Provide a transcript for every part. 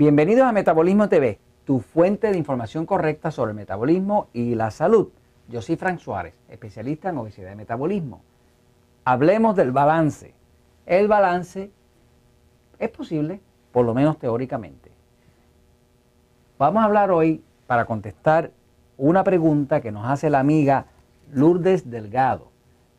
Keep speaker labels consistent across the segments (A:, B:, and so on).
A: Bienvenidos a Metabolismo TV, tu fuente de información correcta sobre el metabolismo y la salud. Yo soy Frank Suárez, especialista en obesidad y metabolismo. Hablemos del balance. El balance es posible, por lo menos teóricamente. Vamos a hablar hoy para contestar una pregunta que nos hace la amiga Lourdes Delgado.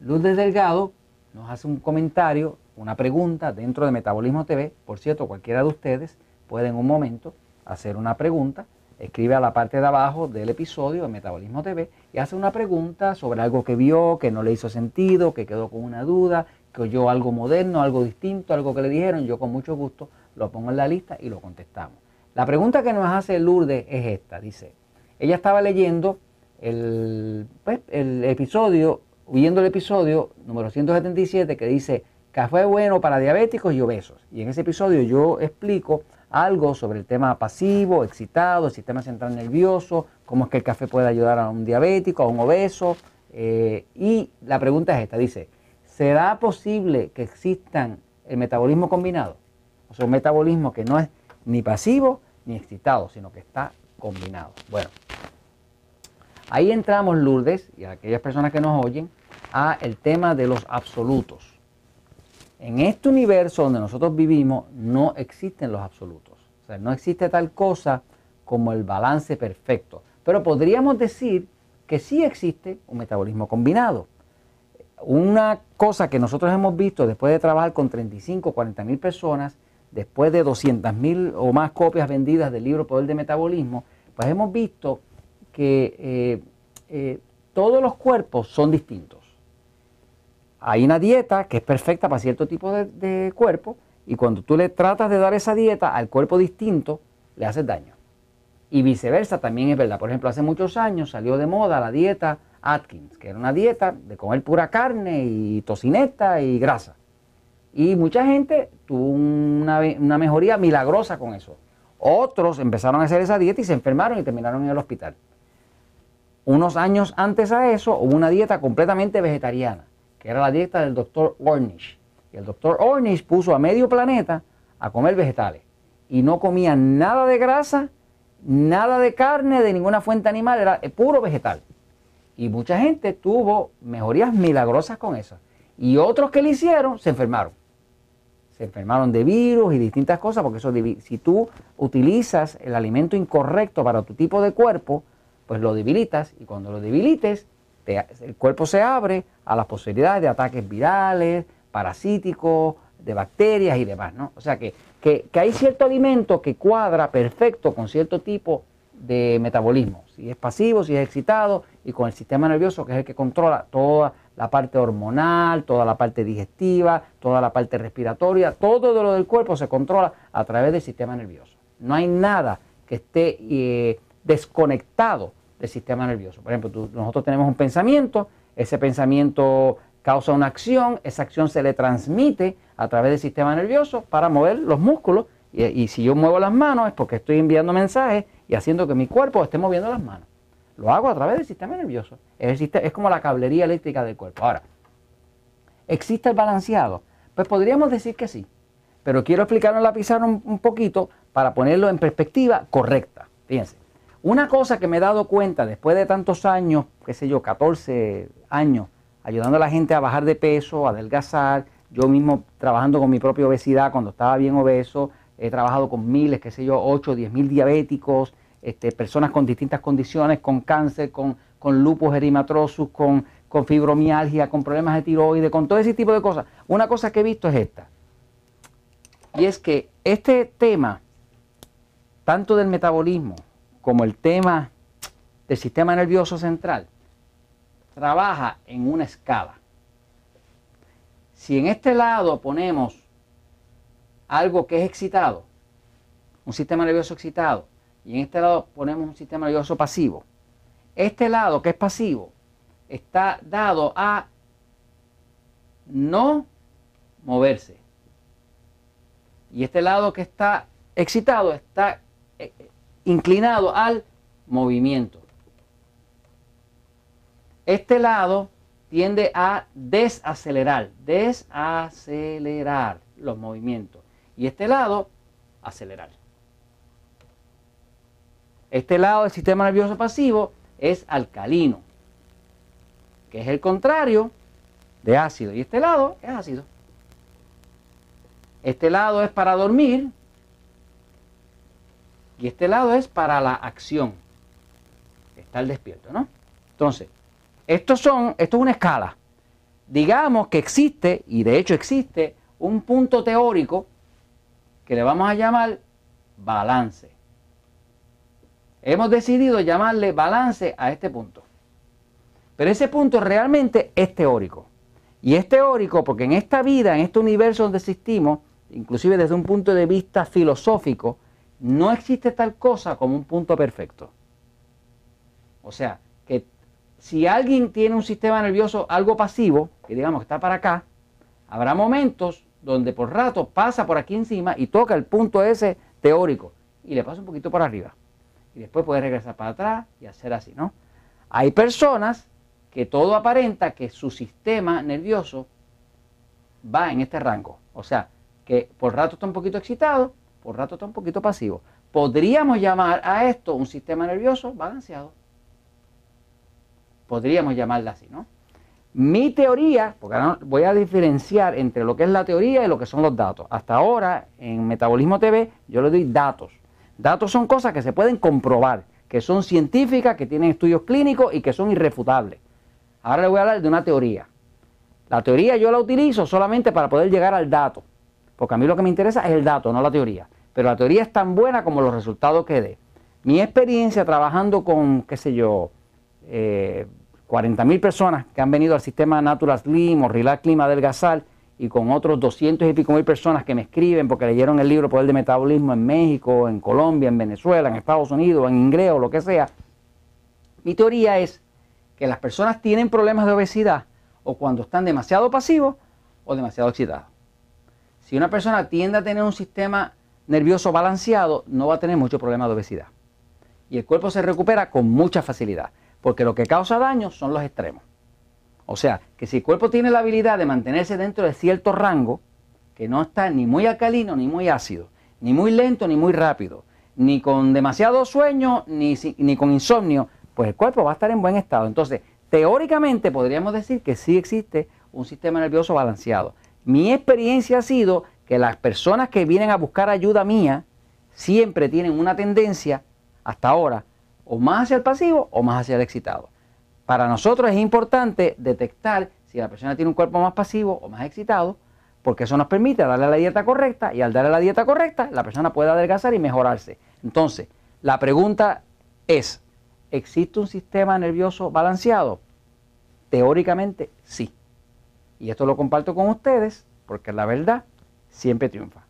A: Lourdes Delgado nos hace un comentario, una pregunta dentro de Metabolismo TV. Por cierto, cualquiera de ustedes puede en un momento hacer una pregunta, escribe a la parte de abajo del episodio de Metabolismo TV y hace una pregunta sobre algo que vio, que no le hizo sentido, que quedó con una duda, que oyó algo moderno, algo distinto, algo que le dijeron. Yo con mucho gusto lo pongo en la lista y lo contestamos. La pregunta que nos hace Lourdes es esta, dice, ella estaba leyendo el, pues, el episodio, viendo el episodio número 177 que dice café bueno para diabéticos y obesos. Y en ese episodio yo explico algo sobre el tema pasivo, excitado, el sistema central nervioso, cómo es que el café puede ayudar a un diabético, a un obeso. Eh, y la pregunta es esta, dice, ¿será posible que existan el metabolismo combinado? O sea, un metabolismo que no es ni pasivo ni excitado, sino que está combinado. Bueno, ahí entramos, Lourdes, y a aquellas personas que nos oyen, a el tema de los absolutos. En este universo donde nosotros vivimos no existen los absolutos. O sea, no existe tal cosa como el balance perfecto. Pero podríamos decir que sí existe un metabolismo combinado. Una cosa que nosotros hemos visto después de trabajar con 35 o 40 mil personas, después de 200 mil o más copias vendidas del libro Poder de Metabolismo, pues hemos visto que eh, eh, todos los cuerpos son distintos hay una dieta que es perfecta para cierto tipo de, cuerpo y cuando tú le tratas de dar esa dieta al cuerpo distinto, le haces daño. Y viceversa también es verdad. Por ejemplo, hace muchos años salió de moda la dieta Atkins, que era una dieta de comer pura carne y tocineta y grasa. Y mucha gente tuvo una, una mejoría milagrosa con eso. Otros empezaron a hacer esa dieta y se enfermaron y terminaron en el hospital. Unos años antes a eso hubo una dieta completamente vegetariana que era la dieta del doctor Ornish. Y el doctor Ornish puso a medio planeta a comer vegetales. Y no comía nada de grasa, nada de carne, de ninguna fuente animal, era puro vegetal. Y mucha gente tuvo mejorías milagrosas con eso. Y otros que le hicieron se enfermaron. Se enfermaron de virus y distintas cosas, porque eso, si tú utilizas el alimento incorrecto para tu tipo de cuerpo, pues lo debilitas. Y cuando lo debilites, el cuerpo se abre a las posibilidades de ataques virales, parasíticos, de bacterias y demás, ¿no? O sea que, que, hay cierto alimento que cuadra perfecto con cierto tipo de metabolismo, si es pasivo, si es excitado, y con el sistema nervioso, que es el que controla toda la parte hormonal, toda la parte digestiva, toda la parte respiratoria, todo lo del cuerpo se controla a través del sistema nervioso. No hay nada que esté eh, desconectado del sistema nervioso. Por ejemplo, nosotros tenemos un pensamiento, ese pensamiento causa una acción, esa acción se le transmite a través del sistema nervioso para mover los músculos y, si yo muevo las manos es porque estoy enviando mensajes y haciendo que mi cuerpo esté moviendo las manos. Lo hago a través del sistema nervioso. Es, como la cablería eléctrica del cuerpo. Ahora, ¿existe el balanceado? Pues podríamos decir que sí, pero quiero explicarlo en la pizarra un poquito para ponerlo en perspectiva correcta. Fíjense. Una cosa que me he dado cuenta después de tantos años, qué sé yo, 14 años, ayudando a la gente a bajar de peso, a adelgazar, yo mismo trabajando con mi propia obesidad cuando estaba bien obeso, he trabajado con miles, qué sé yo, 8, 10 mil diabéticos, este, personas con distintas condiciones, con cáncer, con, con lupus erimatrosus, con, con fibromialgia, con problemas de tiroides, con todo ese tipo de cosas. Una cosa que he visto es esta. Y es que este tema, tanto del metabolismo, como el tema del sistema nervioso central, trabaja en una escala. Si en este lado ponemos algo que es excitado, un sistema nervioso excitado, y en este lado ponemos un sistema nervioso pasivo, este lado que es pasivo está dado a no moverse. Y este lado que está excitado está inclinado al movimiento. Este lado tiende a desacelerar, desacelerar los movimientos. Y este lado, acelerar. Este lado del sistema nervioso pasivo es alcalino, que es el contrario de ácido. Y este lado es ácido. Este lado es para dormir y este lado es para la acción. Estar despierto, ¿no? Entonces, estos son, esto es una escala. Digamos que existe, y de hecho existe, un punto teórico que le vamos a llamar balance. Hemos decidido llamarle balance a este punto. Pero ese punto realmente es teórico. Y es teórico porque en esta vida, en este universo donde existimos, inclusive desde un punto de vista filosófico, no existe tal cosa como un punto perfecto. O sea, que si alguien tiene un sistema nervioso algo pasivo, que digamos que está para acá, habrá momentos donde por rato pasa por aquí encima y toca el punto ese teórico y le pasa un poquito por arriba. Y después puede regresar para atrás y hacer así, ¿no? Hay personas que todo aparenta que su sistema nervioso va en este rango. O sea, que por rato está un poquito excitado, por rato está un poquito pasivo. Podríamos llamar a esto un sistema nervioso balanceado. Podríamos llamarla así, ¿no? Mi teoría, porque ahora voy a diferenciar entre lo que es la teoría y lo que son los datos. Hasta ahora, en Metabolismo TV, yo le doy datos. Datos son cosas que se pueden comprobar, que son científicas, que tienen estudios clínicos y que son irrefutables. Ahora le voy a hablar de una teoría. La teoría yo la utilizo solamente para poder llegar al dato, porque a mí lo que me interesa es el dato, no la teoría. Pero la teoría es tan buena como los resultados que dé. Mi experiencia trabajando con, qué sé yo, eh, 40.000 personas que han venido al sistema Natural Slim o Relax Clima del Gasal y con otros 200 y pico mil personas que me escriben porque leyeron el libro Poder de Metabolismo en México, en Colombia, en Venezuela, en Estados Unidos, en inglés o lo que sea. Mi teoría es que las personas tienen problemas de obesidad o cuando están demasiado pasivos o demasiado excitados. Si una persona tiende a tener un sistema nervioso balanceado, no va a tener mucho problema de obesidad. Y el cuerpo se recupera con mucha facilidad porque lo que causa daño son los extremos. O sea, que si el cuerpo tiene la habilidad de mantenerse dentro de cierto rango, que no está ni muy alcalino ni muy ácido, ni muy lento ni muy rápido, ni con demasiado sueño ni, ni con insomnio, pues el cuerpo va a estar en buen estado. Entonces, teóricamente podríamos decir que sí existe un sistema nervioso balanceado. Mi experiencia ha sido que las personas que vienen a buscar ayuda mía siempre tienen una tendencia, hasta ahora, o más hacia el pasivo o más hacia el excitado. Para nosotros es importante detectar si la persona tiene un cuerpo más pasivo o más excitado, porque eso nos permite darle la dieta correcta y al darle la dieta correcta la persona puede adelgazar y mejorarse. Entonces, la pregunta es, ¿existe un sistema nervioso balanceado? Teóricamente sí. Y esto lo comparto con ustedes porque la verdad siempre triunfa.